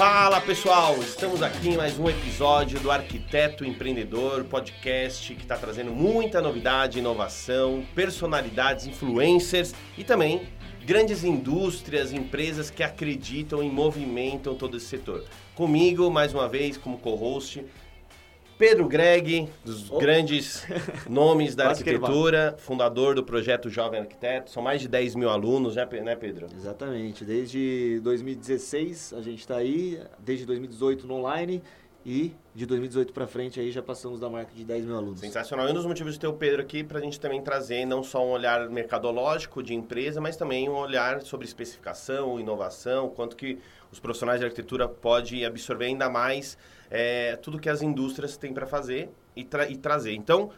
Fala pessoal, estamos aqui em mais um episódio do Arquiteto Empreendedor, podcast que está trazendo muita novidade, inovação, personalidades, influencers e também grandes indústrias, empresas que acreditam e movimentam todo esse setor. Comigo, mais uma vez, como co-host, Pedro Greg, dos oh. grandes nomes da arquitetura, fundador do projeto Jovem Arquiteto. São mais de 10 mil alunos, né, né Pedro? Exatamente. Desde 2016 a gente está aí, desde 2018 no online e de 2018 para frente aí já passamos da marca de 10 mil alunos. Sensacional. E um dos motivos de ter o Pedro aqui para a gente também trazer não só um olhar mercadológico de empresa, mas também um olhar sobre especificação, inovação, quanto que os profissionais de arquitetura podem absorver ainda mais é, tudo que as indústrias têm para fazer e, tra e, trazer. Então,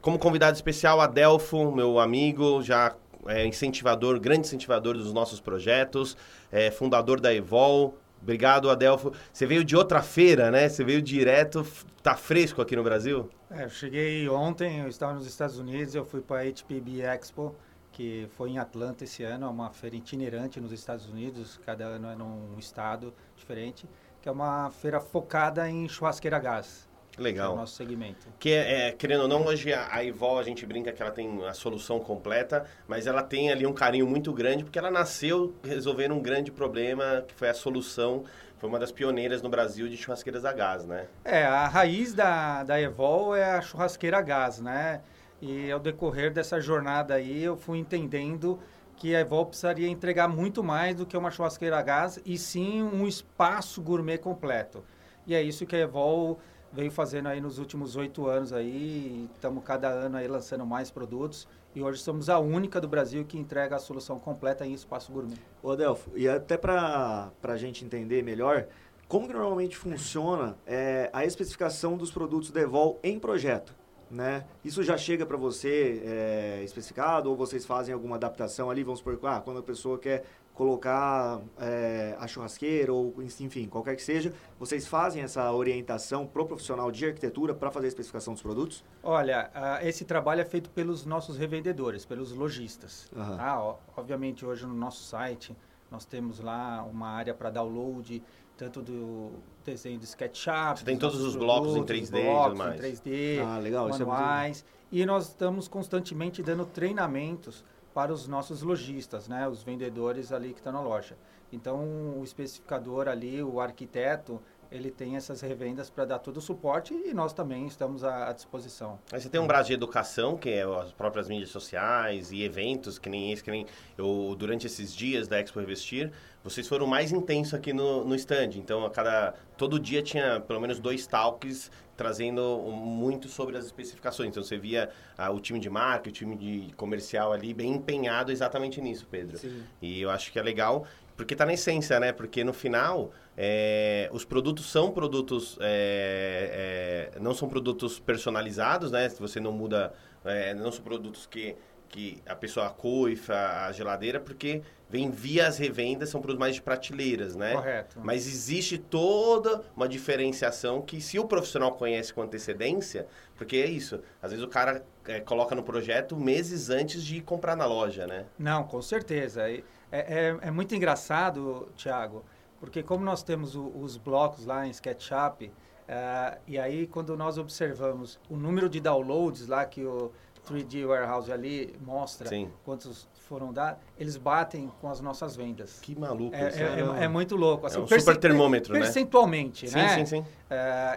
como convidado especial, Adelfo, meu amigo, já é incentivador, grande incentivador dos nossos projetos, é, fundador da Evol. Obrigado, Adelfo. Você veio de outra feira, né? Você veio direto, tá fresco aqui no Brasil? É, eu cheguei ontem, eu estava nos Estados Unidos, eu fui para a HPB Expo, que foi em Atlanta esse ano, é uma feira itinerante nos Estados Unidos, cada ano é num estado diferente que é uma feira focada em churrasqueira a gás. Legal. Que é o nosso segmento. Que, é, é, querendo ou não, hoje a, a Ivol, a gente brinca que ela tem a solução completa, mas ela tem ali um carinho muito grande, porque ela nasceu resolvendo um grande problema, que foi a solução, foi uma das pioneiras no Brasil de churrasqueiras a gás, né? É, a raiz da, da Evol é a churrasqueira a gás, né? E ao decorrer dessa jornada aí, eu fui entendendo que a Evol precisaria entregar muito mais do que uma churrasqueira a gás e sim um espaço gourmet completo. E é isso que a Evol veio fazendo aí nos últimos oito anos aí, estamos cada ano aí lançando mais produtos e hoje somos a única do Brasil que entrega a solução completa em espaço gourmet. Ô e até para a gente entender melhor, como que normalmente funciona é, a especificação dos produtos da Evol em projeto? Né? Isso já chega para você é, especificado ou vocês fazem alguma adaptação ali? Vamos supor, ah, quando a pessoa quer colocar é, a churrasqueira ou enfim, qualquer que seja, vocês fazem essa orientação pro profissional de arquitetura para fazer a especificação dos produtos? Olha, uh, esse trabalho é feito pelos nossos revendedores, pelos lojistas. Uhum. Tá? Obviamente hoje no nosso site nós temos lá uma área para download tanto do desenho do SketchUp. Você tem todos os blocos em 3D blocos mais. Em 3D, ah, legal, manuais. É muito... E nós estamos constantemente dando treinamentos para os nossos lojistas, né? Os vendedores ali que estão na loja. Então, o especificador ali, o arquiteto, ele tem essas revendas para dar todo o suporte e nós também estamos à, à, disposição. Aí você tem um braço de educação, que é as próprias mídias sociais e eventos, que nem esse, que nem eu, durante esses dias da Expo Revestir, vocês foram mais intensos aqui no, no stand. Então, a cada, todo dia tinha pelo menos dois talks trazendo muito sobre as especificações. Então, você via ah, o time de marca, o time de comercial ali bem empenhado exatamente nisso, Pedro. Sim. E eu acho que é legal. Porque está na essência, né? Porque no final, é, os produtos são produtos, é, é, não são produtos personalizados, né? Se você não muda, é, não são produtos que, que a pessoa coifa a geladeira, porque vem via as revendas, são produtos mais de prateleiras, né? Correto. Mas existe toda uma diferenciação que se o profissional conhece com antecedência, porque é isso, às vezes o cara é, coloca no projeto meses antes de comprar na loja, né? Não, com certeza. É, é, é muito engraçado, Thiago, porque como nós temos o, os blocos lá em SketchUp, uh, e aí quando nós observamos o número de downloads lá que o 3D Warehouse ali mostra, Sim. quantos foram dados, eles batem com as nossas vendas. Que maluco é, isso. É, é, é muito louco. Assim, é um super termômetro, né? Percentualmente, sim, né? Sim, sim, sim. Uh,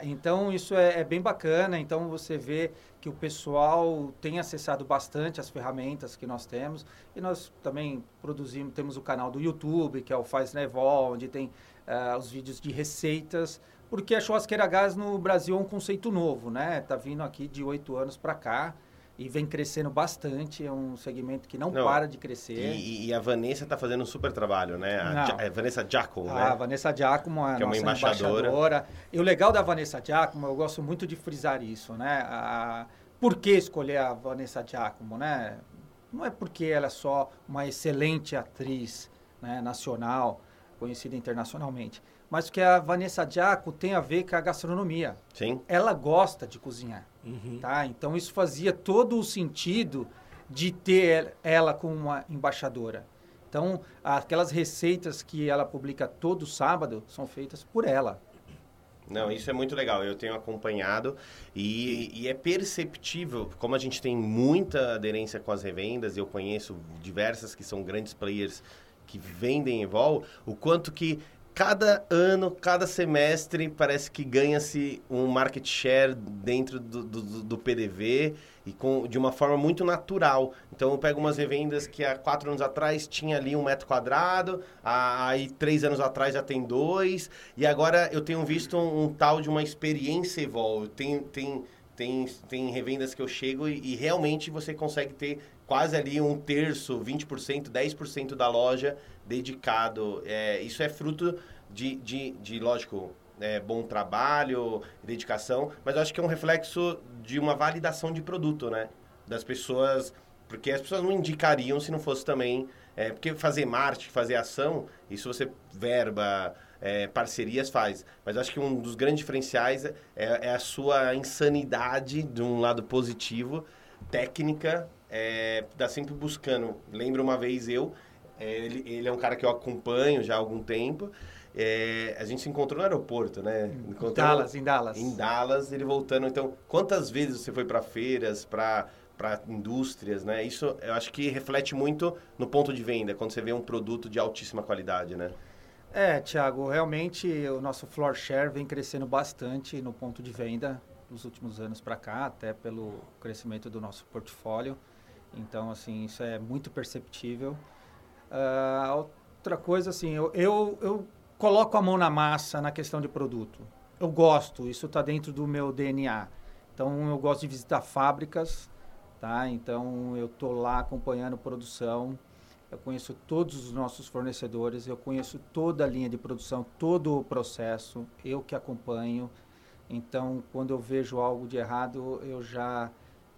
então, isso é, é, bem bacana. Então, você vê que o pessoal tem acessado bastante as ferramentas que nós temos. E nós também produzimos, temos o canal do YouTube, que é o Faz Nevol, onde tem uh, os vídeos de receitas. Porque a churrasqueira gás no Brasil é um conceito novo, né? Tá vindo aqui de oito anos para cá e vem crescendo bastante. É um segmento que não, não para de crescer. E, e, a Vanessa está fazendo um super trabalho, né? A, a é Vanessa Giacomo, ah, né? A Vanessa Giacomo, a que é uma embaixadora. embaixadora. E o legal da Vanessa Giacomo, eu gosto muito de frisar isso, né? A, por que escolher a Vanessa Giacomo, né? Não é porque ela é só uma excelente atriz né, nacional, conhecida internacionalmente, mas porque a Vanessa Giacomo tem a ver com a gastronomia. Sim. Ela gosta de cozinhar. Uhum. Tá? Então isso fazia todo o sentido de ter ela como uma embaixadora. Então, aquelas receitas que ela publica todo sábado são feitas por ela. Não, isso é muito legal. Eu tenho acompanhado e, e, é perceptível, como a gente tem muita aderência com as revendas, eu conheço diversas que são grandes players que vendem Evol, o quanto que cada ano, cada semestre, parece que ganha-se um market share dentro do, do, do, PDV e com, de uma forma muito natural. Então, eu pego umas revendas que há quatro anos atrás tinha ali um metro quadrado, aí três anos atrás já tem dois, e agora eu tenho visto um, um tal de uma experiência Evol. Tem, tem, tem, tem revendas que eu chego e, e realmente você consegue ter quase ali um terço, 20%, 10% da loja dedicado. É, isso é fruto de, de, de lógico, é, bom trabalho, dedicação, mas eu acho que é um reflexo de uma validação de produto, né? Das pessoas, porque as pessoas não indicariam se não fosse também, é, porque fazer marketing, fazer ação, isso você verba, é, parcerias faz. Mas acho que um dos grandes diferenciais é, é, a sua insanidade, de um lado positivo, técnica, é, tá sempre buscando. Lembro uma vez eu é, ele, ele é um cara que eu acompanho já há algum tempo. É, a gente se encontrou no aeroporto, né? Encontrou Dallas, em Dallas. Em Dallas, ele voltando. Então, quantas vezes você foi para feiras, para para indústrias, né? Isso eu acho que reflete muito no ponto de venda, quando você vê um produto de altíssima qualidade, né? É, Thiago, realmente o nosso floor share vem crescendo bastante no ponto de venda nos últimos anos para cá, até pelo crescimento do nosso portfólio. Então, assim, isso é muito perceptível. Uh, outra coisa, assim, eu, eu, eu coloco a mão na massa na questão de produto. Eu gosto, isso está dentro do meu DNA. Então, eu gosto de visitar fábricas, tá? Então, eu estou lá acompanhando produção. Eu conheço todos os nossos fornecedores, eu conheço toda a linha de produção, todo o processo, eu que acompanho. Então, quando eu vejo algo de errado, eu já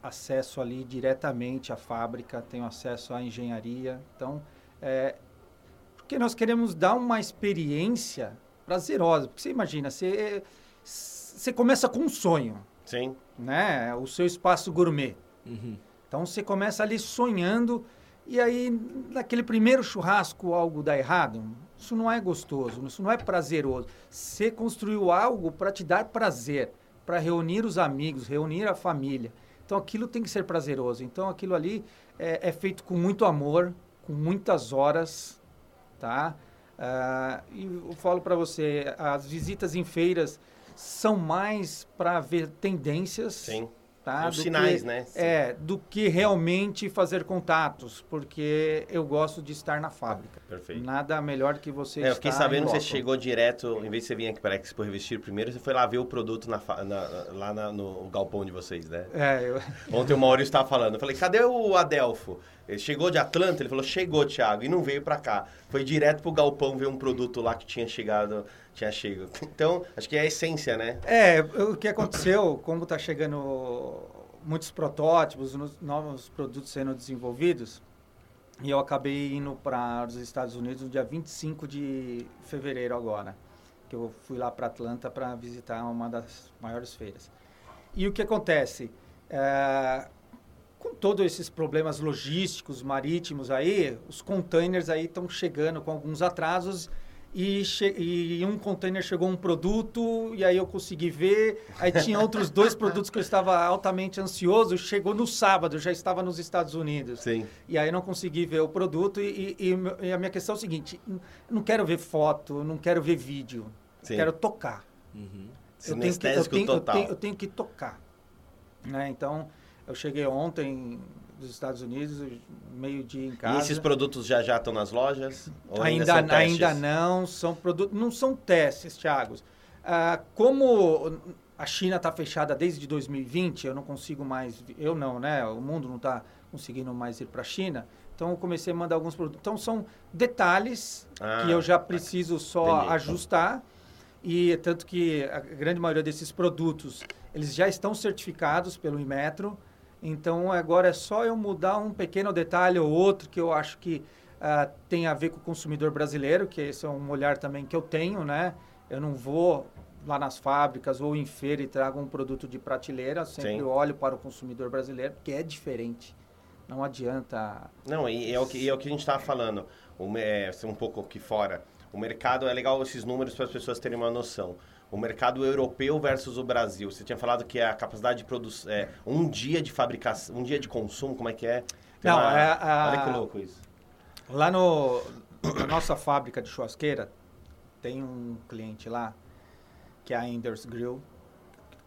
acesso ali diretamente à fábrica, tenho acesso à engenharia. Então, é, porque nós queremos dar uma experiência prazerosa. Porque você imagina, você, você começa com um sonho. Sim. Né? O seu espaço gourmet. Uhum. Então você começa ali sonhando e aí naquele primeiro churrasco algo dá errado. Isso não é gostoso, isso não é prazeroso. Você construiu algo para te dar prazer, para reunir os amigos, reunir a família. Então aquilo tem que ser prazeroso. Então aquilo ali é, é feito com muito amor, com muitas horas, tá? Uh, e eu falo para você, as visitas em feiras são mais para ver tendências. Sim. Tá? Os sinais, que, né? Sim. É, do que realmente fazer contatos, porque eu gosto de estar na fábrica. Perfeito. Nada melhor que você é, Eu fiquei sabendo que você chegou direto, em vez de você vir aqui para a Expo Revestir primeiro, você foi lá ver o produto na, na, lá na, no galpão de vocês, né? É, eu... Ontem o Maurício estava falando, eu falei, cadê o Adelfo? Ele chegou de Atlanta, ele falou, chegou, Thiago, e não veio para cá. Foi direto pro galpão ver um produto lá que tinha chegado, tinha chego. Então, acho que é a essência, né? É, o que aconteceu, como está chegando muitos protótipos, novos produtos sendo desenvolvidos, e eu acabei indo para os Estados Unidos no dia 25 de fevereiro agora, que eu fui lá para Atlanta para visitar uma das maiores feiras. E o que acontece? É, com todos esses problemas logísticos, marítimos aí, os containers aí estão chegando com alguns atrasos e, e um container chegou um produto e aí eu consegui ver, aí tinha outros dois produtos que eu estava altamente ansioso, chegou no sábado, já estava nos Estados Unidos. Sim. E aí não consegui ver o produto e, e, e a minha questão é o seguinte, não quero ver foto, não quero ver vídeo, Sim. quero tocar. Uhum. Eu, tenho que, eu, tenho, eu, tenho, eu tenho que tocar. Né? Então, eu cheguei ontem dos Estados Unidos, meio dia em casa. E esses produtos já já estão nas lojas? ainda ainda, ainda não, são produtos, não são testes, Thiago. Ah, como a China está fechada desde 2020, eu não consigo mais, eu não, né? O mundo não está conseguindo mais ir para a China. Então eu comecei a mandar alguns produtos. Então são detalhes ah, que eu já preciso só ajustar. E tanto que a grande maioria desses produtos, eles já estão certificados pelo Inmetro. Então agora é só eu mudar um pequeno detalhe ou outro que eu acho que uh, tem a ver com o consumidor brasileiro, que esse é um olhar também que eu tenho, né? Eu não vou lá nas fábricas ou em feira e trago um produto de prateleira, sempre Sim. olho para o consumidor brasileiro, porque é diferente. Não adianta. Não, e é o que, é o que a gente estava falando. o, é, um pouco aqui fora. O mercado, é legal esses números para as pessoas terem uma noção. O mercado europeu versus o Brasil. Você tinha falado que a capacidade de produção... É, um dia de fabricação, um dia de consumo, como é que é? Tem Não, uma, é... A, olha que louco isso. Lá no, na nossa fábrica de churrasqueira, tem um cliente lá, que é a Enders Grill,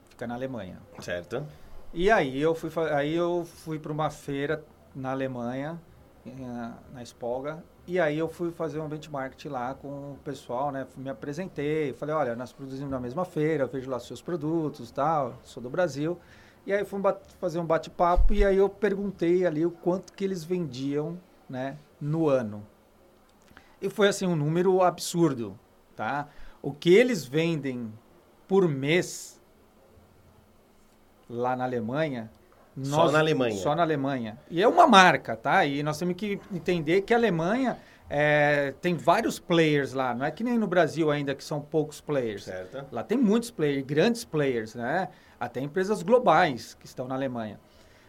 fica na Alemanha. Certo. E aí eu fui, aí eu fui para uma feira na Alemanha, na, na Espolga, e aí eu fui fazer um benchmark lá com o pessoal, né? Me apresentei, falei, olha, nós produzimos na mesma feira, vejo lá seus produtos, tal, sou do Brasil. E aí fui fazer um bate-papo e aí eu perguntei ali o quanto que eles vendiam, né, no ano. E foi assim um número absurdo, tá? O que eles vendem por mês lá na Alemanha nós, só na Alemanha. Só na Alemanha. E é uma marca, tá? E nós temos que entender que a Alemanha é, tem vários players lá. Não é que nem no Brasil ainda, que são poucos players. Certo. Lá tem muitos players, grandes players, né? Até empresas globais que estão na Alemanha.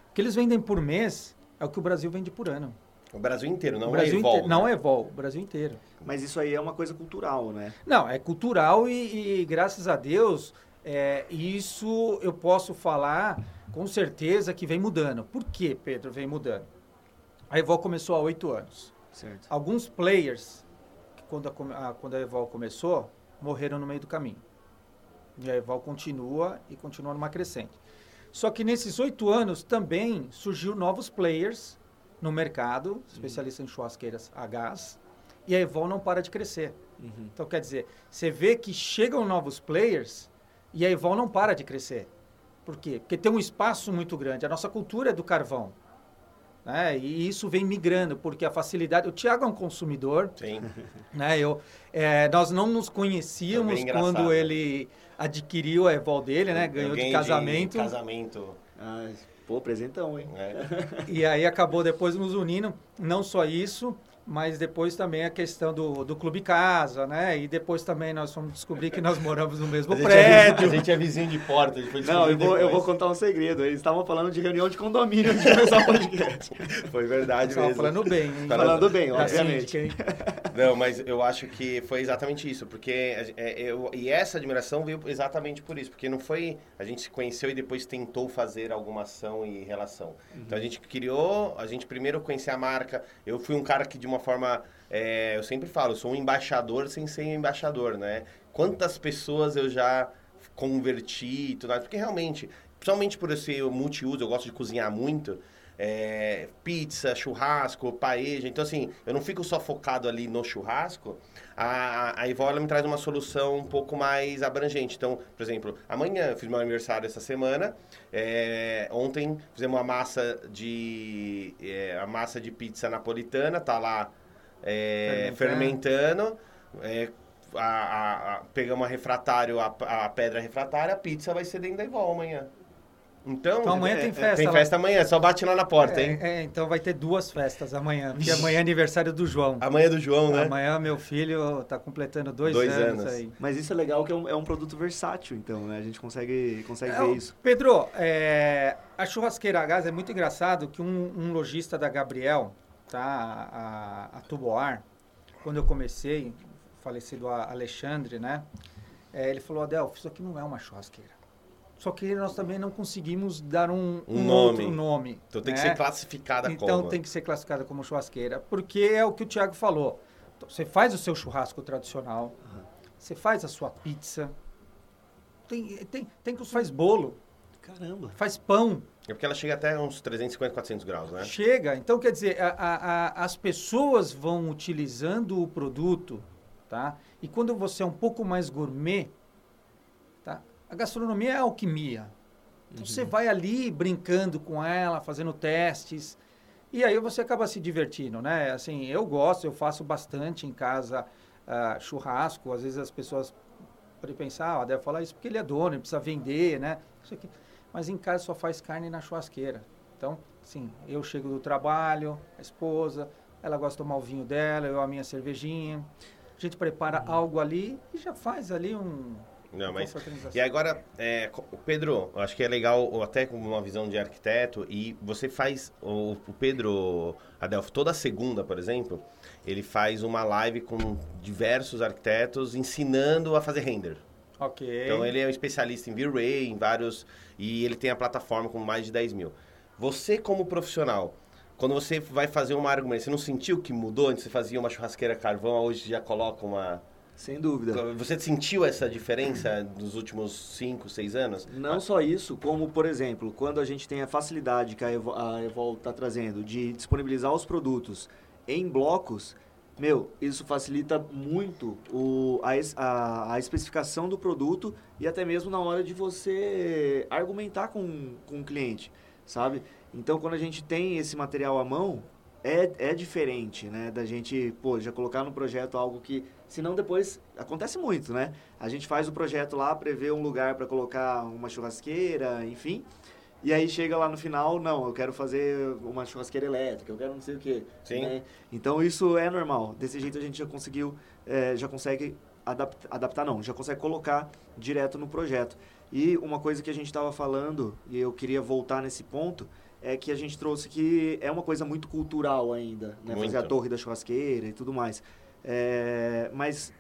O que eles vendem por mês é o que o Brasil vende por ano. O Brasil inteiro, não o Brasil é Evol. Né? Não é Evol, o Brasil inteiro. Mas isso aí é uma coisa cultural, né? Não, é cultural e, e graças a Deus, é, isso eu posso falar com certeza que vem mudando. Por que, Pedro, vem mudando? A Evol começou há oito anos. Certo. Alguns players, quando a, quando a Evol começou, morreram no meio do caminho. E a Evol continua e continua numa crescente. Só que nesses oito anos também surgiu novos players no mercado, uhum. especialistas em churrasqueiras a gás, e a Evol não para de crescer. Uhum. Então, quer dizer, você vê que chegam novos players e a Evol não para de crescer. Por quê? Porque tem um espaço muito grande. A nossa cultura é do carvão. Né? E isso vem migrando, porque a facilidade... O Tiago é um consumidor. Sim. Né? Eu, é, nós não nos conhecíamos é quando ele adquiriu a Evol dele, né? Ganhou de casamento. De casamento. Ah, pô, presentão, hein? É. E aí acabou depois nos unindo. Não só isso, mas depois também a questão do, do clube casa, né? E depois também nós fomos descobrir que nós moramos no mesmo a é prédio. É, a gente é vizinho de porta. Não, eu vou, eu vou, contar um segredo. Eles estavam falando de reunião de condomínio antes de começar o podcast. Foi verdade Estavam mesmo. falando bem. Hein? Falando bem, obviamente. Não, mas eu acho que foi exatamente isso. Porque é, eu, e essa admiração veio exatamente por isso. Porque não foi... A gente se conheceu e depois tentou fazer alguma ação e relação. Uhum. Então a gente criou... A gente primeiro conhecia a marca. Eu fui um cara que de uma uma forma. É, eu sempre falo, eu sou um embaixador sem ser embaixador, né? Quantas pessoas eu já converti e tudo mais, porque realmente, principalmente por eu ser multiuso, eu gosto de cozinhar muito. É, pizza, churrasco, paeja. Então, assim, eu não fico só focado ali no churrasco. A, a Ivó, me traz uma solução um pouco mais abrangente. Então, por exemplo, amanhã eu fiz meu aniversário essa semana. É, ontem fizemos uma massa de é, a massa de pizza napolitana, tá lá é, fermentando. É, a, a, a, pegamos a refratário, a, a pedra refratária, a pizza vai ser dentro da Ivó amanhã. Então, então amanhã é, tem festa. Tem festa amanhã, só bate lá na porta, é, hein? É, então vai ter duas festas amanhã. Porque amanhã é aniversário do João. Amanhã é do João, né? Amanhã meu filho está completando dois, dois anos, anos, aí. Mas isso é legal que é um, é um, produto versátil, então, né? A gente consegue, consegue é, ver isso. Pedro, é, a churrasqueira a gás é muito engraçado que um, um lojista da Gabriel, tá? A, a, a Tuboar, quando eu comecei, falecido Alexandre, né? É, ele falou, Adelfo, isso aqui não é uma churrasqueira. Só que nós também não conseguimos dar um, um, um nome. outro nome. Então tem né? que ser classificada então, como. Então tem que ser classificada como churrasqueira. Porque é o que o Tiago falou. Então, você faz o seu churrasco tradicional, uhum. você faz a sua pizza. Tem, tem, tem que faz bolo. Caramba. Faz pão. É porque ela chega até uns 350, 400 graus, né? Chega. Então, quer dizer, a, a, a, as pessoas vão utilizando o produto, tá? E quando você é um pouco mais gourmet, a gastronomia é alquimia. Então uhum. você vai ali brincando com ela, fazendo testes, e aí você acaba se divertindo, né? Assim, eu gosto, eu faço bastante em casa uh, churrasco. Às vezes as pessoas podem pensar, ah, deve falar isso porque ele é dono, ele precisa vender, né? Isso aqui. Mas em casa só faz carne na churrasqueira. Então, sim, eu chego do trabalho, a esposa, ela gosta de tomar o vinho dela, eu a minha cervejinha. A gente prepara uhum. algo ali e já faz ali um, Não, mas... E agora, é, Pedro, acho que é legal, até com uma visão de arquiteto, e você faz, o, o Pedro Adelfo, toda segunda, por exemplo, ele faz uma live com diversos arquitetos ensinando a fazer render. Ok. Então ele é um especialista em V-Ray, em vários. E ele tem a plataforma com mais de 10 mil. Você, como profissional, quando você vai fazer uma argumento, você não sentiu que mudou? Antes você fazia uma churrasqueira carvão, hoje já coloca uma. Sem dúvida. Você sentiu essa diferença nos últimos 5, 6 anos? Não só isso, como, por exemplo, quando a gente tem a facilidade que a Evol está trazendo de disponibilizar os produtos em blocos, meu, isso facilita muito o, a, a, a, especificação do produto e até mesmo na hora de você argumentar com, com o cliente, sabe? Então, quando a gente tem esse material à mão, é, é diferente, né? Da gente, pô, já colocar no projeto algo que, senão depois, acontece muito, né? A gente faz o projeto lá, prevê um lugar para colocar uma churrasqueira, enfim, e aí chega lá no final, não, eu quero fazer uma churrasqueira elétrica, eu quero não sei o quê. Sim. Né? Então isso é normal. Desse jeito a gente já conseguiu, é, já consegue adaptar, adaptar, não, já consegue colocar direto no projeto. E uma coisa que a gente estava falando, e eu queria voltar nesse ponto, é que a gente trouxe que é uma coisa muito cultural ainda, né? Fazer a torre da churrasqueira e tudo mais. É, mas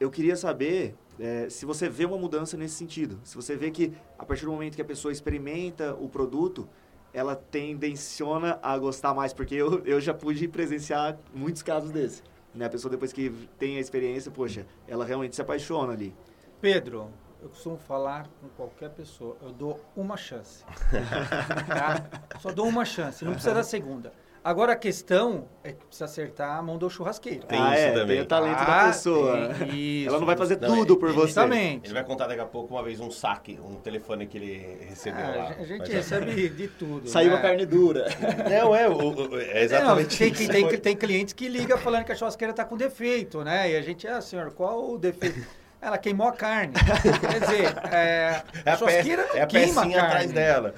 eu queria saber é, se você vê uma mudança nesse sentido. Se você vê que a partir do momento que a pessoa experimenta o produto, ela tendenciona a gostar mais, porque eu, eu já pude presenciar muitos casos desses. Né? A pessoa depois que tem a experiência, poxa, ela realmente se apaixona ali. Pedro, eu costumo falar com qualquer pessoa, eu dou uma chance. tá? Só dou uma chance, não precisa da segunda. Agora a questão é que precisa acertar a mão do churrasqueiro. Tem ah, isso é, também. Tem o talento ah, da pessoa. Isso. Ela não vai fazer não, tudo por você. Exatamente. Ele vai contar daqui a pouco uma vez um saque, um telefone que ele recebeu ah, lá. A gente recebe de tudo. Saiu né? a carne dura. Não, é, o, o, é exatamente não, tem, isso. Tem, tem, tem clientes que ligam falando que a churrasqueira está com defeito, né? E a gente, ah, senhor, qual o defeito? Ela queimou a carne. Quer dizer, é, é a churrasqueira não é a queima a carne. atrás dela.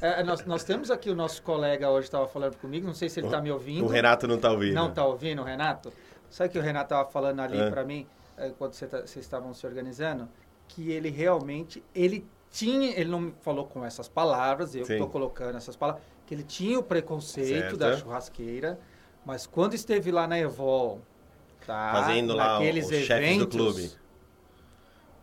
É, é, nós, nós temos aqui o nosso colega hoje estava falando comigo, não sei se ele está me ouvindo. O Renato não está ouvindo. Não está ouvindo, Renato? Sabe que o Renato estava falando ali é. para mim, é, quando vocês tá, estavam se organizando, que ele realmente, ele tinha, ele não falou com essas palavras, eu estou colocando essas palavras, que ele tinha o preconceito certo. da churrasqueira, mas quando esteve lá na Evol, tá, fazendo lá os eventos, chefes do clube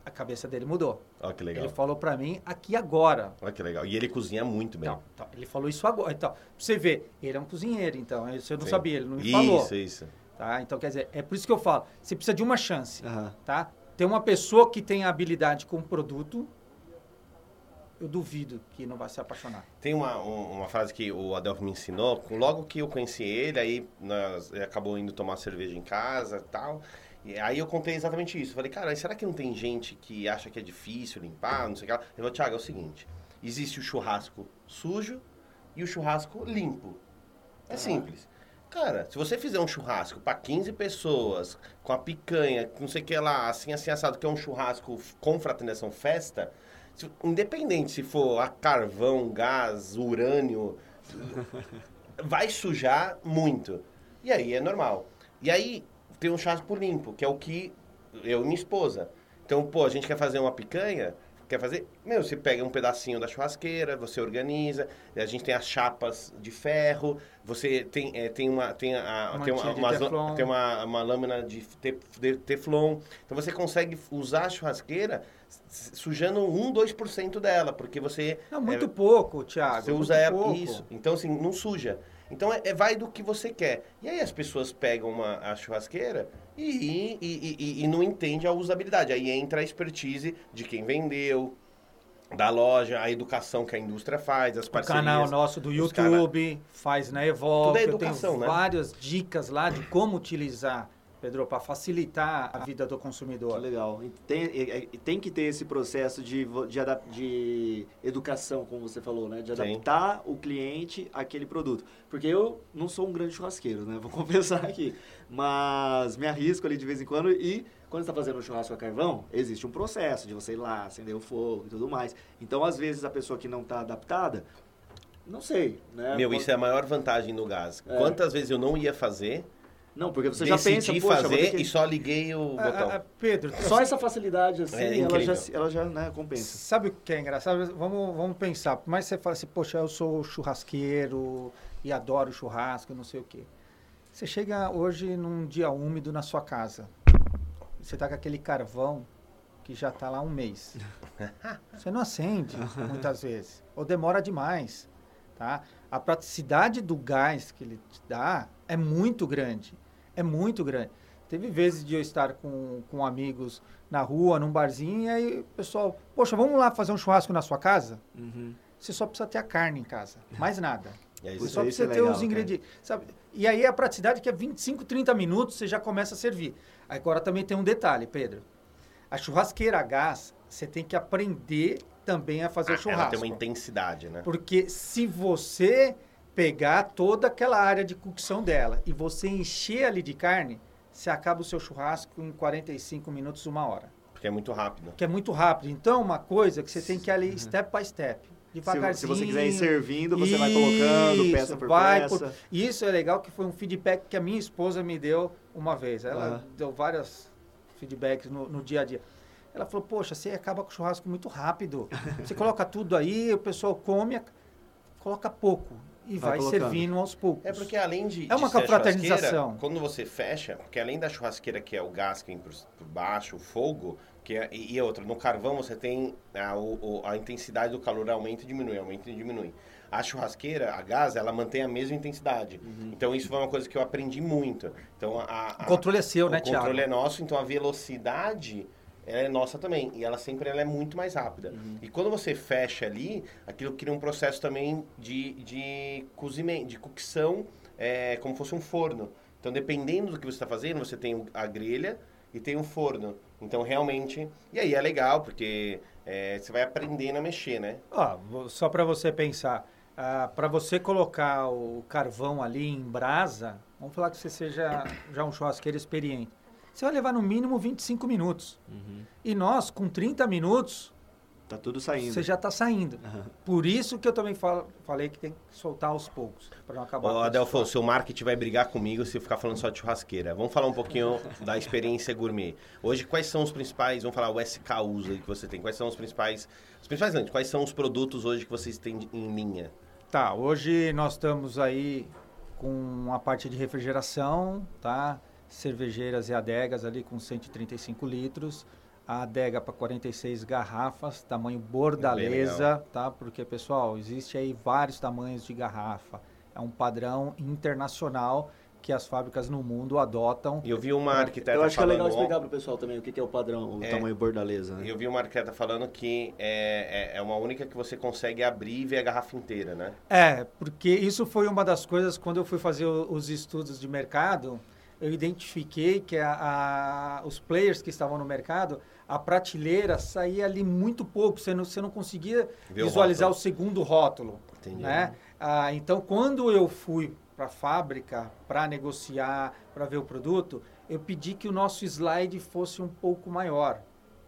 a cabeça dele mudou. Olha que legal. Ele falou para mim aqui agora. Olha que legal. E ele cozinha muito bem. Então, então, ele falou isso agora. Então, pra você ver, ele é um cozinheiro, então. Isso eu não Sim. sabia, ele não me isso, falou. Isso, isso. Tá? Então, quer dizer, é por isso que eu falo. Você precisa de uma chance, uhum. tá? Tem uma pessoa que tem habilidade com o produto, eu duvido que não vai se apaixonar. Tem uma, uma frase que o Adelfo me ensinou. Logo que eu conheci ele, aí nós, ele acabou indo tomar cerveja em casa e tal. E aí eu contei exatamente isso. Falei, cara, será que não tem gente que acha que é difícil limpar, não sei o que lá? Ele falou, Thiago, é o seguinte, existe o churrasco sujo e o churrasco limpo. É ah. simples. Cara, se você fizer um churrasco para 15 pessoas, com a picanha, não sei o que lá, assim, assim, assado, que é um churrasco com fraternização festa, se, independente se for a carvão, gás, urânio, vai sujar muito. E aí é normal. E aí, tem um churrasco limpo, que é o que eu e minha esposa. Então, pô, a gente quer fazer uma picanha, quer fazer? Meu, você pega um pedacinho da churrasqueira, você organiza, a gente tem as chapas de ferro, você tem, é, tem uma tem, a, uma tem, uma, uma, tem uma, uma lâmina de, de teflon. Então você consegue usar a churrasqueira sujando 1, 2% dela, porque você... Não, muito é, pouco, Thiago. Você usa ela, isso. Então, assim, não suja. Então é, é, vai do que você quer. E aí as pessoas pegam uma, a churrasqueira e, e, e, e não entende a usabilidade. Aí entra a expertise de quem vendeu, da loja, a educação que a indústria faz, as parcerias. O canal nosso do YouTube faz na Evolve. Tudo é educação, eu tenho né? várias dicas lá de como utilizar Pedro, para facilitar a vida do consumidor. Legal. E tem, tem que ter esse processo de, de, de educação, como você falou, né? De adaptar Sim. o cliente àquele produto. Porque eu não sou um grande churrasqueiro, né? Vou confessar aqui. Mas me arrisco ali de vez em quando e quando está fazendo um churrasco a carvão, existe um processo de você ir lá, acender o fogo e tudo mais. Então, às vezes, a pessoa que não está adaptada, não sei, né? Meu, isso é a maior vantagem no gás. É. Quantas vezes eu não ia fazer Não, porque você já pensa, poxa, fazer que- e só liguei o Ah, botão. ah, ah, Pedro, Só essa facilidade, assim, É ela já, ela já né, compensa. Sabe o que é engraçado? Vamos, vamos pensar. Por mais que você fale assim, poxa, eu sou churrasqueiro e adoro churrasco, não sei o quê. Você chega hoje num dia úmido na sua casa. Você tá com aquele carvão que já tá lá um mês. Você não acende muitas vezes. Ou demora demais. Tá? A praticidade do gás que ele te dá é muito grande. É muito grande. Teve vezes de eu estar com, com amigos na rua, num barzinho, e aí o pessoal, poxa, vamos lá fazer um churrasco na sua casa? Uhum. Você só precisa ter a carne em casa, mais nada. E aí Você você- só isso precisa é ter legal, os cara. ingredientes. Sabe? E aí a praticidade que é 25, 30 minutos, você já começa a servir. Agora também tem um detalhe, Pedro. A churrasqueira a gás, você tem que aprender também a fazer o Ah, ela churrasco. tem uma intensidade, né? Porque se você pegar toda aquela área de cocção dela e você encher ali de carne, você acaba o seu churrasco em 45 minutos, uma hora. Porque é muito rápido. Que é muito rápido. Então, uma coisa que você tem que ir ali step by step. Se, Devagarzinho. se você quiser ir servindo, você vai colocando Isso, peça por vai peça. por- Isso é legal que foi um feedback que a minha esposa me deu uma vez. Ela Aham. deu vários feedbacks no, no dia a dia. Ela falou, poxa, você acaba com o churrasco muito rápido. Você coloca tudo aí, o pessoal come, coloca pouco e Vai vai, servindo aos poucos. É porque além de. É uma de churrasqueira, Quando você fecha, porque além da churrasqueira que é o gás que vem por, por baixo, o fogo, que é, e, e outra, no carvão você tem a, o- o- a intensidade do calor aumenta e diminui, aumenta e diminui. A churrasqueira, a gás, ela mantém a mesma intensidade. Uhum. Então isso foi uma coisa que eu aprendi muito. Então a, a- O controle é seu, o né, Thiago? controle é nosso, então a velocidade ela é nossa também. E ela sempre ela é muito mais rápida. Uhum. E quando você fecha ali, aquilo cria um processo também de, de cozimento, de cocção, é, como fosse um forno. Então, dependendo do que você está fazendo, você tem a grelha e tem um forno. Então, realmente... E aí é legal, porque é, você vai aprendendo a mexer, né? Só para você pensar, para você colocar o carvão ali em brasa, vamos falar que você seja já um churrasqueiro experiente. Você vai levar no mínimo 25 minutos. E nós, com 30 minutos, Tá tudo saindo. você já está saindo. Aham. Por isso que eu também falo, falei que tem que soltar aos poucos, para não acabar esse Adelfo, o seu marketing vai brigar comigo se ficar falando só de churrasqueira. Vamos falar um pouquinho da experiência gourmet. Hoje, quais são os principais, vamos falar o SK usa aí que você tem, quais são os principais, os principais não, quais são os produtos hoje que vocês têm em linha? Tá, hoje nós estamos aí com a parte de refrigeração, tá? Cervejeiras e adegas ali com 135 litros. A adega para 46 garrafas, tamanho bordaleza, tá? Porque, pessoal, existe aí vários tamanhos de garrafa. É um padrão internacional que as fábricas no mundo adotam. E eu vi uma arquiteta Eu acho que é legal falando explicar pro pessoal também o que que é o padrão, o É. tamanho bordaleza, né? Eu vi uma arquiteta falando que é, é, é uma única que você consegue abrir e ver a garrafa inteira, né? É, porque isso foi uma das coisas, quando eu fui fazer o- os estudos de mercado, eu identifiquei que a, a- os players que estavam no mercado, a prateleira saía ali muito pouco, você não, você não conseguia o visualizar o, rótulo. segundo rótulo. Entendi. Né? Ah, então, quando eu fui para a fábrica para negociar, para ver o produto, eu pedi que o nosso slide fosse um pouco maior,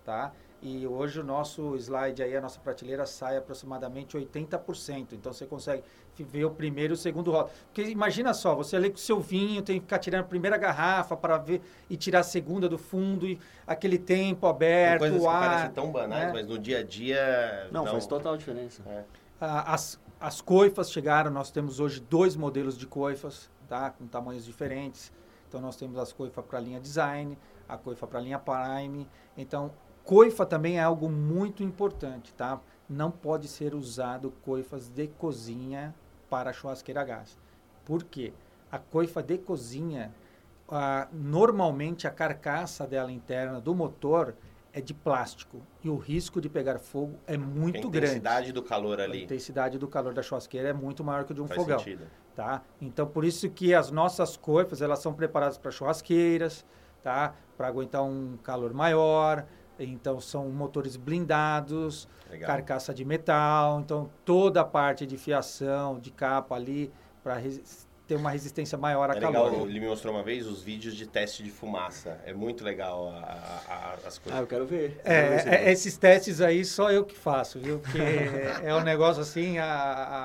tá? E hoje o nosso slide aí, a nossa prateleira sai aproximadamente 80%. Então você consegue ver o primeiro e o segundo rótulo. Porque imagina só, você ali com o seu vinho, tem que ficar tirando a primeira garrafa para ver e tirar a segunda do fundo e aquele tempo Tem aberto, coisas o que ar. parecem tão banais, né? mas no dia a dia... Não, faz total diferença. É. Ah, As, as coifas chegaram, nós temos hoje dois modelos de coifas, tá? com tamanhos diferentes. Então, nós temos as coifas para a linha design, a coifa para a linha prime. Então, coifa também é algo muito importante, tá? Não pode ser usado coifas de cozinha para churrasqueira a gás. Por quê? A coifa de cozinha, ah, normalmente a carcaça dela interna do motor é de plástico e o risco de pegar fogo é muito a grande. intensidade do calor A ali intensidade do calor da churrasqueira é muito maior que o de um faz fogão, sentido. tá? Então por isso que as nossas coifas elas são preparadas para churrasqueiras, tá? Para aguentar um calor maior. Então são motores blindados, Legal. carcaça de metal, então toda a parte de fiação, de capa ali para ter uma resistência maior a É calor. legal, ele me mostrou uma vez os vídeos de teste de fumaça. É muito legal a- a- a- as Ah, coisas. eu quero ver. É, Quero ver esse é, esses testes aí só eu que faço, viu? Porque é um negócio assim, a,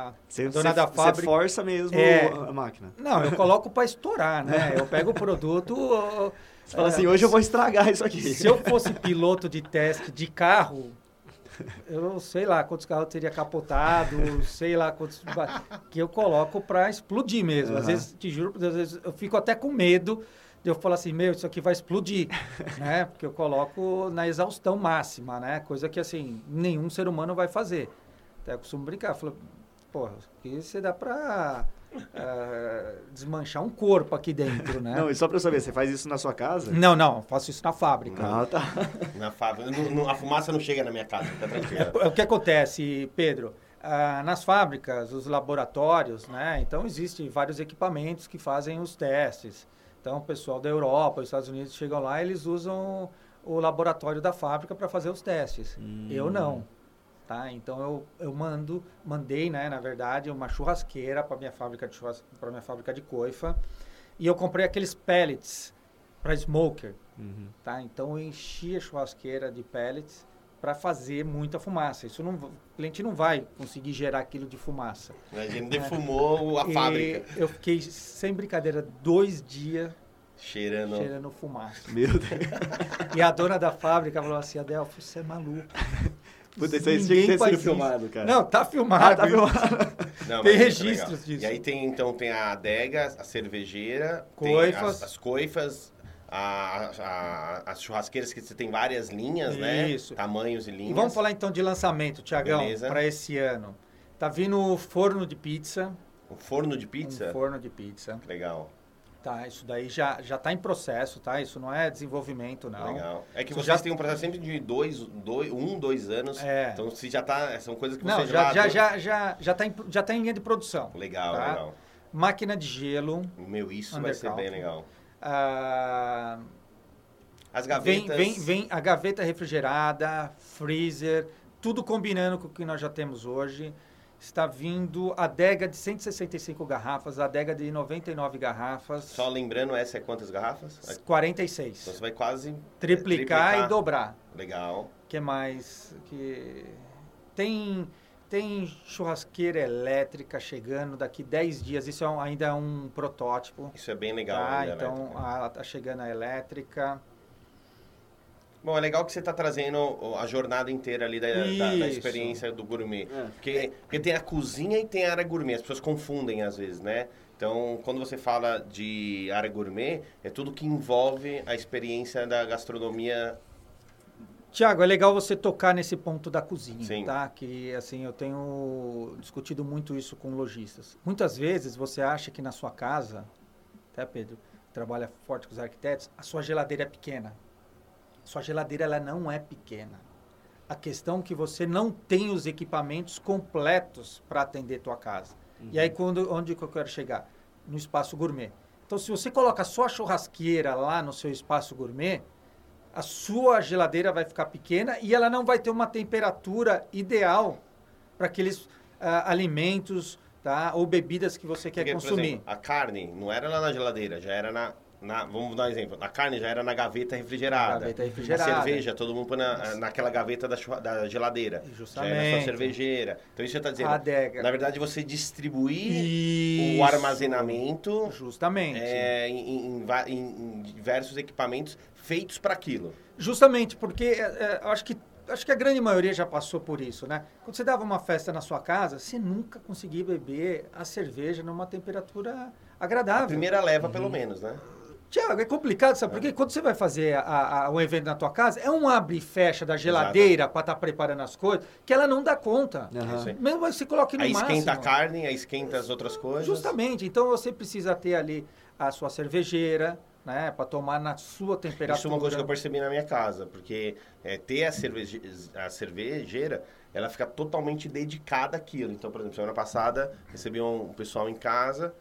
a Você, dona você- da você fábrica... força mesmo É. a máquina. Não, eu coloco para estourar, né? Eu pego o produto... Você fala é, assim, hoje eu vou estragar isso aqui. Se eu fosse piloto de teste de carro, eu sei lá quantos carros eu teria capotado, sei lá quantos. que eu coloco para explodir mesmo. Às Aham. vezes, te juro, às vezes eu fico até com medo de eu falar assim: meu, isso aqui vai explodir, né? Porque eu coloco na exaustão máxima, né? Coisa que, assim, nenhum ser humano vai fazer. Até eu costumo brincar, falo, porra, isso você dá para desmanchar um corpo aqui dentro, né? Não, e só pra eu saber, você faz isso na sua casa? Não, não, faço isso na fábrica. Ah, tá. Na fábrica. não- não- a fumaça não chega na minha casa, fica tranquilo. O que acontece, Pedro? Ah, nas fábricas, os laboratórios, né? Então, existem vários equipamentos que fazem os testes. Então, o pessoal da Europa, os Estados Unidos chegam lá, eles usam o laboratório da fábrica para fazer os testes. Eu não. Tá? Então, eu, eu mando, mandei, né, na verdade, uma churrasqueira para minha fábrica de para minha fábrica de coifa. E eu comprei aqueles pellets para smoker. Uhum. Tá? Então eu enchi a churrasqueira de pellets para fazer muita fumaça. Isso não, o cliente não vai conseguir gerar aquilo de fumaça. A gente defumou a E fábrica. eu fiquei, sem brincadeira, dois dias Cheirando. cheirando fumaça. Meu Deus. E a dona da fábrica falou assim, Adelfo, você é maluco. Puta, isso aí tinha que ter sido isso. filmado, cara. Não, tá filmado. Ah, tá filmado. Não, Tem isso é registros disso. E aí tem, então, tem a adega, a cervejeira, tem Coifas. as, as coifas, a- a- as churrasqueiras que você tem várias linhas, né? Isso. Tamanhos e linhas. E vamos falar então de lançamento, Tiagão, para esse ano. Tá vindo o forno de pizza. Um forno de pizza? Um forno de pizza. Legal, Tá, isso daí já já está em processo, tá? Isso não é desenvolvimento, não. legal. É que Isso vocês já- têm um processo sempre de dois, dois, um, dois anos. É. Então, se já tá, são coisas que Não, você já, já, já... já, já, já, tá em, já tá em linha de produção. Legal, Tá. legal. Máquina de gelo. Meu, isso vai ser bem legal. ah, As vem, gavetas... vem, vem a gaveta refrigerada, freezer, tudo combinando com o que nós já temos hoje. Está vindo a adega de 165 garrafas, a adega de 99 garrafas, Só lembrando, essa é quantas garrafas? Então 46. você vai quase... Triplicar, e dobrar. Legal. que mais? Que tem tem churrasqueira elétrica chegando daqui 10 dias. Isso é um- ainda é um protótipo. Isso é bem legal. Né, Então elétrica. a, tá chegando a elétrica. Bom, é legal que você está trazendo a jornada inteira ali da, da- da experiência do gourmet. É. Porque, porque tem a cozinha e tem a área gourmet. As pessoas confundem às vezes, né? Então, quando você fala de área gourmet, é tudo que envolve a experiência da gastronomia. Tiago, é legal você tocar nesse ponto da cozinha, Sim. tá? Que assim eu tenho discutido muito isso com lojistas. Muitas vezes você acha que na sua casa, até Pedro, trabalha forte com os arquitetos, a sua geladeira é pequena. Sua geladeira ela não é pequena. A questão é que você não tem os equipamentos completos para atender tua casa. E aí quando onde que eu quero chegar? No espaço gourmet. Então se você coloca só a churrasqueira lá no seu espaço gourmet, a sua geladeira vai ficar pequena e ela não vai ter uma temperatura ideal para aqueles ah, alimentos tá? ou bebidas que você quer Porque, por consumir. exemplo, a carne não era lá na geladeira, já era na. Na- vamos dar um exemplo. A carne já era na gaveta refrigerada. Gaveta refrigerada. A cerveja, todo mundo põe na, naquela gaveta da, da geladeira. Já era na Justamente. sua cervejeira. Então isso você está dizendo. A adega. Na verdade, você distribuir Isso. o armazenamento Justamente. é, em, em em- em diversos equipamentos feitos para aquilo. Justamente, porque é, é, acho que acho que a grande maioria já passou por isso, né? Quando você dava uma festa na sua casa, você nunca conseguia beber a cerveja numa temperatura agradável. A primeira leva, pelo Uhum. menos, né? Tiago, é complicado, sabe? Porque quando você vai fazer a, a, um evento na tua casa, é um abre e fecha da geladeira para estar preparando as coisas, que ela não dá conta. Aí. Mesmo você coloque no Aí máximo. esquenta a carne, aí esquenta as outras coisas. Justamente. Então você precisa ter ali a sua cervejeira, né? Para tomar na sua temperatura. Isso é uma coisa que eu percebi na minha casa, porque é, ter a, cerveje, a cervejeira, ela fica totalmente dedicada àquilo. Então, por exemplo, semana passada, recebi um pessoal em casa,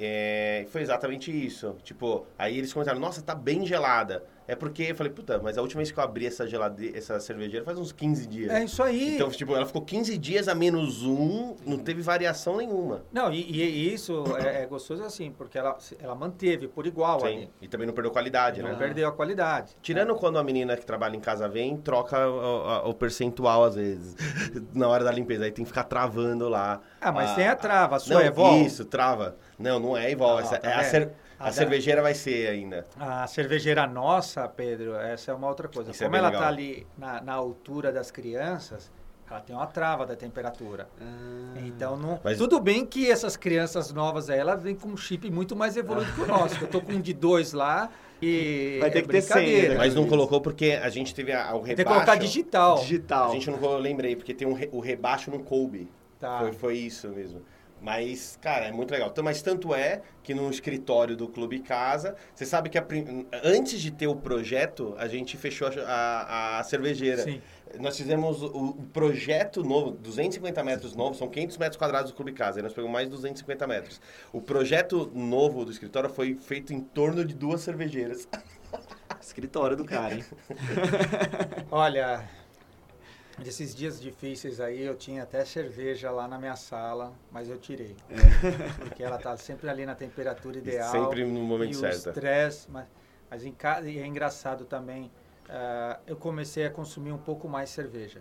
é, foi exatamente isso. Tipo, aí eles comentaram, nossa, tá bem gelada. É porque eu falei, puta, mas a última vez que eu abri essa geladeira, essa cervejeira faz uns 15 dias. É isso aí. Então, tipo, ela ficou 15 dias a menos um, não teve variação nenhuma. Não, e, e isso é, é gostoso assim, porque ela, ela manteve por igual Sim. ali. E também não perdeu qualidade, Não né? perdeu a qualidade. Tirando quando a menina que trabalha em casa vem, troca o, o percentual às vezes, na hora da limpeza. Aí tem que ficar travando lá. Ah, mas a- tem a trava, a sua não, é Evol? Isso, trava. Não, não é igual. Ah, essa, tá é a, vendo? A A da- cervejeira vai ser ainda. A cervejeira nossa, Pedro, essa é uma outra coisa. Isso é Como bem ela está ali na, na altura das crianças, ela tem uma trava da temperatura. Ah, Então, não... Mas- tudo bem que essas crianças novas aí, elas vêm com um chip muito mais evoluído que o nosso. Eu tô com um de dois lá e Vai ter é que ter senha, né? Mas não colocou porque a gente teve a, o Tem que rebaixo. colocar digital. digital. A gente não lembrei, porque tem um re- o rebaixo não coube. Tá. Foi, foi isso mesmo. Mas, cara, é muito legal. Então, mas tanto é que no escritório do Clube Casa, você sabe que a prim- antes de ter o projeto, a gente fechou a, a- a cervejeira. Sim. Nós fizemos o, o projeto novo, 250 metros novo, são 500 metros quadrados do Clube Casa, aí nós pegamos mais 250 metros. O projeto novo do escritório foi feito em torno de duas cervejeiras. Escritório do cara, hein? Olha, desses dias difíceis aí, eu tinha até cerveja lá na minha sala, mas eu tirei. Porque ela tá sempre ali na temperatura ideal. Sempre no momento e o certo. estresse, mas, mas em casa, e é engraçado também, ah, eu comecei a consumir um pouco mais cerveja.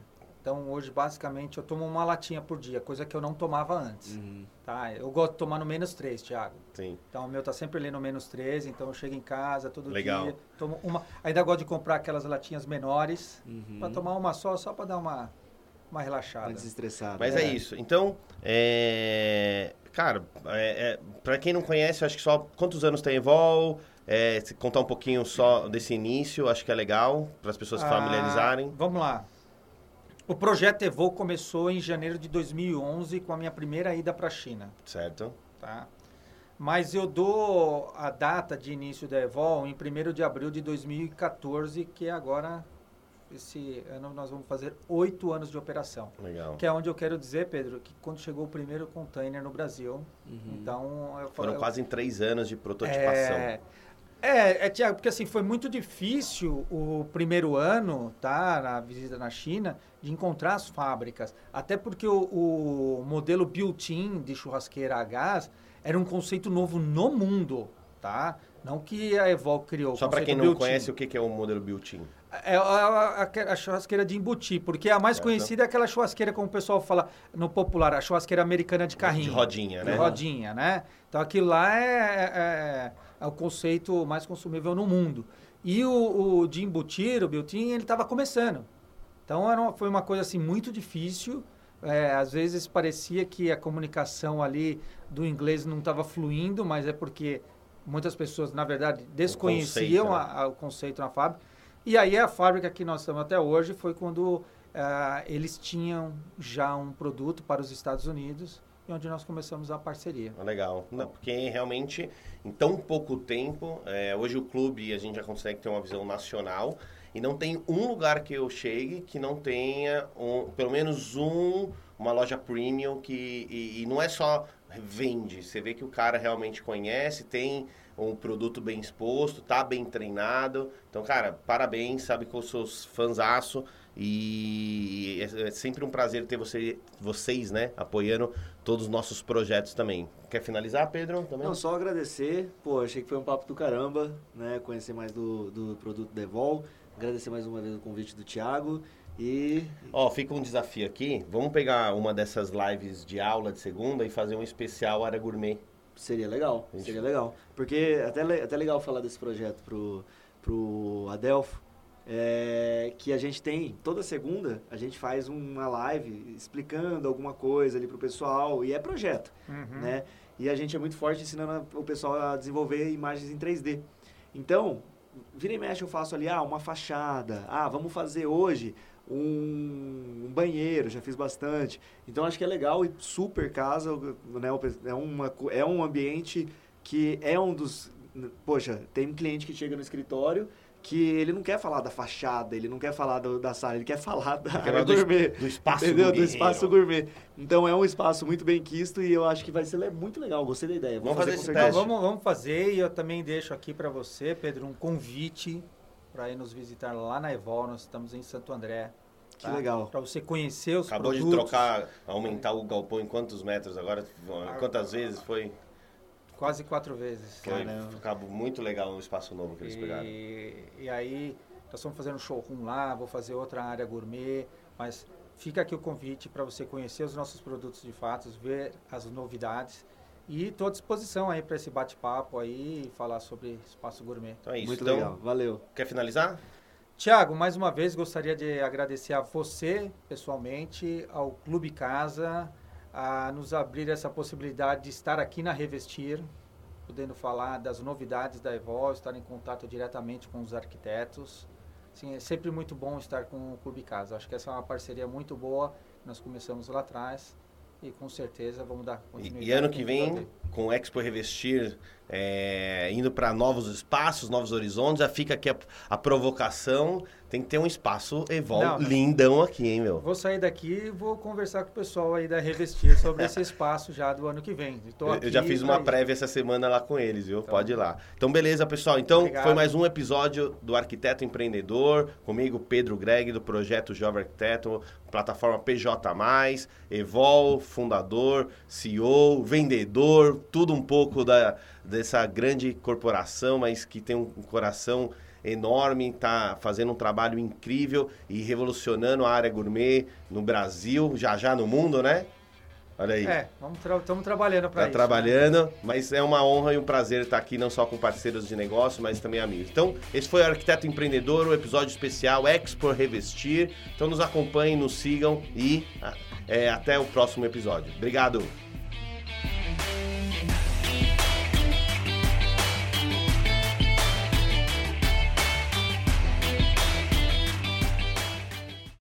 Então hoje basicamente eu tomo uma latinha por dia, coisa que eu não tomava antes. Uhum. Tá? Eu gosto de tomar no menos 3, Thiago. Sim. Então o meu tá sempre ali no menos 13, então eu chego em casa todo Legal. dia, tomo uma. Ainda gosto de comprar aquelas latinhas menores Uhum. para tomar uma só, só para dar uma, uma relaxada. Pra desestressado. Mas é, isso. Então, é... cara, é, é, para quem não conhece, acho que só quantos anos tem Evol? É, contar um pouquinho só desse início, acho que é legal para as pessoas se Ah, familiarizarem. Vamos lá. O projeto Evo começou em janeiro de 2011 com a minha primeira ida para a China. Certo? tá? Mas eu dou a data de início da Evol em 1 de abril de 2014, que é agora, esse ano nós vamos fazer oito anos de operação. Legal. Que é onde eu quero dizer, Pedro, que quando chegou o primeiro container no Brasil, Uhum. então... Eu, Foram eu, quase em três anos de prototipação. é, é, é, Tiago, porque assim, foi muito difícil o primeiro ano, tá, na visita na China, de encontrar as fábricas. Até porque o, o modelo built-in de churrasqueira a gás era um conceito novo no mundo, tá? Não que a Evol criou. o Só para quem não conhece o que é o modelo built-in. É a, a- a- churrasqueira de embutir, porque a mais Certo. conhecida é aquela churrasqueira, como o pessoal fala no popular, a churrasqueira americana de carrinho. De rodinha, De né? rodinha, né? Então aquilo lá é, é- é o conceito mais consumível no mundo. E o, o de embutir, o built-in, ele estava começando. Então era uma- foi uma coisa assim muito difícil. É, às vezes parecia que a comunicação ali do inglês não estava fluindo, mas é porque muitas pessoas, na verdade, desconheciam conceito, né? a- a- o conceito na fábrica. E aí a fábrica que nós estamos até hoje foi quando ah, eles tinham já um produto para os Estados Unidos e onde nós começamos a parceria. Ah, Legal. Não, porque realmente, em tão pouco tempo, é, hoje o clube a gente já consegue ter uma visão nacional e não tem um lugar que eu chegue que não tenha um, pelo menos um, uma loja premium que. E, e não é só vende, você vê que o cara realmente conhece, tem um produto bem exposto, tá bem treinado. Então, cara, parabéns, sabe que eu sou fãzaço e é, é sempre um prazer ter você, vocês, né, apoiando todos os nossos projetos também. Quer finalizar, Pedro? Também? Não, só agradecer. Pô, achei que foi um papo do caramba, né? Conhecer mais do, do produto Devol. Agradecer mais uma vez o convite do Thiago. E Ó, fica um desafio aqui. Vamos pegar uma dessas lives de aula de segunda e fazer um especial área gourmet. seria legal, seria legal. Porque até, le- até legal falar desse projeto pro, pro Adelfo. É, que a gente tem, toda segunda, a gente faz uma live explicando alguma coisa ali pro pessoal. E é projeto. Uhum. né? E a gente é muito forte ensinando o pessoal a desenvolver imagens em 3D. Então, vira e mexe eu faço ali, ah, uma fachada. Ah, vamos fazer hoje um, um banheiro, já fiz bastante. Então, acho que é legal e super casa, né? o É, uma, é um ambiente que é um dos... Poxa, tem um cliente que chega no escritório que ele não quer falar da fachada, ele não quer falar do- da sala, ele quer falar da Quer área do gourmet. do espaço Entendeu? Do guerreiro. espaço gourmet. Então é um espaço muito bem quisto e eu acho que vai ser muito legal. Gostei da ideia. Vou Vamos fazer com esse certeza. Então, vamos, vamos fazer e eu também deixo aqui para você, Pedro, um convite para ir nos visitar lá na Evol. Nós estamos em Santo André. Que tá? legal. Para você conhecer os Acabou produtos. de trocar, aumentar o galpão em quantos metros agora? Quantas vezes foi? Quase quatro vezes. Foi, acabou muito legal o espaço novo que eles e, pegaram. E aí, nós estamos fazendo um showroom lá, vou fazer outra área gourmet, mas fica aqui o convite para você conhecer os nossos produtos de fato, ver as novidades. E estou à disposição aí para esse bate-papo aí e falar sobre espaço gourmet. Então é isso. Muito então, legal, valeu. Quer finalizar? Tiago, mais uma vez gostaria de agradecer a você, pessoalmente, ao Clube Casa, a nos abrir essa possibilidade de estar aqui na Revestir, podendo falar das novidades da Evol, estar em contato diretamente com os arquitetos. Sim, é sempre muito bom estar com o Clube Casa. Acho que essa é uma parceria muito boa. Nós começamos lá atrás e com certeza vamos dar continuidade. E, e ano que vem, com o Expo Revestir é, indo para novos espaços, novos horizontes, já fica aqui a, a provocação. Tem que ter um espaço Evol não, lindão aqui, hein, meu? Vou sair daqui e vou conversar com o pessoal aí da Revestir sobre esse espaço já do ano que vem. Eu, eu, já fiz uma prévia essa semana lá com eles, viu? Então, Pode ir lá. Então, beleza, pessoal. Então, obrigado. foi mais um episódio do Arquiteto Empreendedor. Comigo, Pedro Greg, do projeto Jovem Arquiteto, plataforma PJ+, Evol, fundador, CEO, vendedor, tudo um pouco da dessa grande corporação, mas que tem um coração enorme, está fazendo um trabalho incrível e revolucionando a área gourmet no Brasil, já já no mundo, né? Olha aí. É, estamos tra trabalhando para tá isso. Né? trabalhando, né? mas é uma honra e um prazer estar aqui, não só com parceiros de negócio, mas também amigos. Então, esse foi o Arquiteto Empreendedor, o episódio especial Expo Revestir. Então, nos acompanhem, nos sigam e é, até o próximo episódio. Obrigado!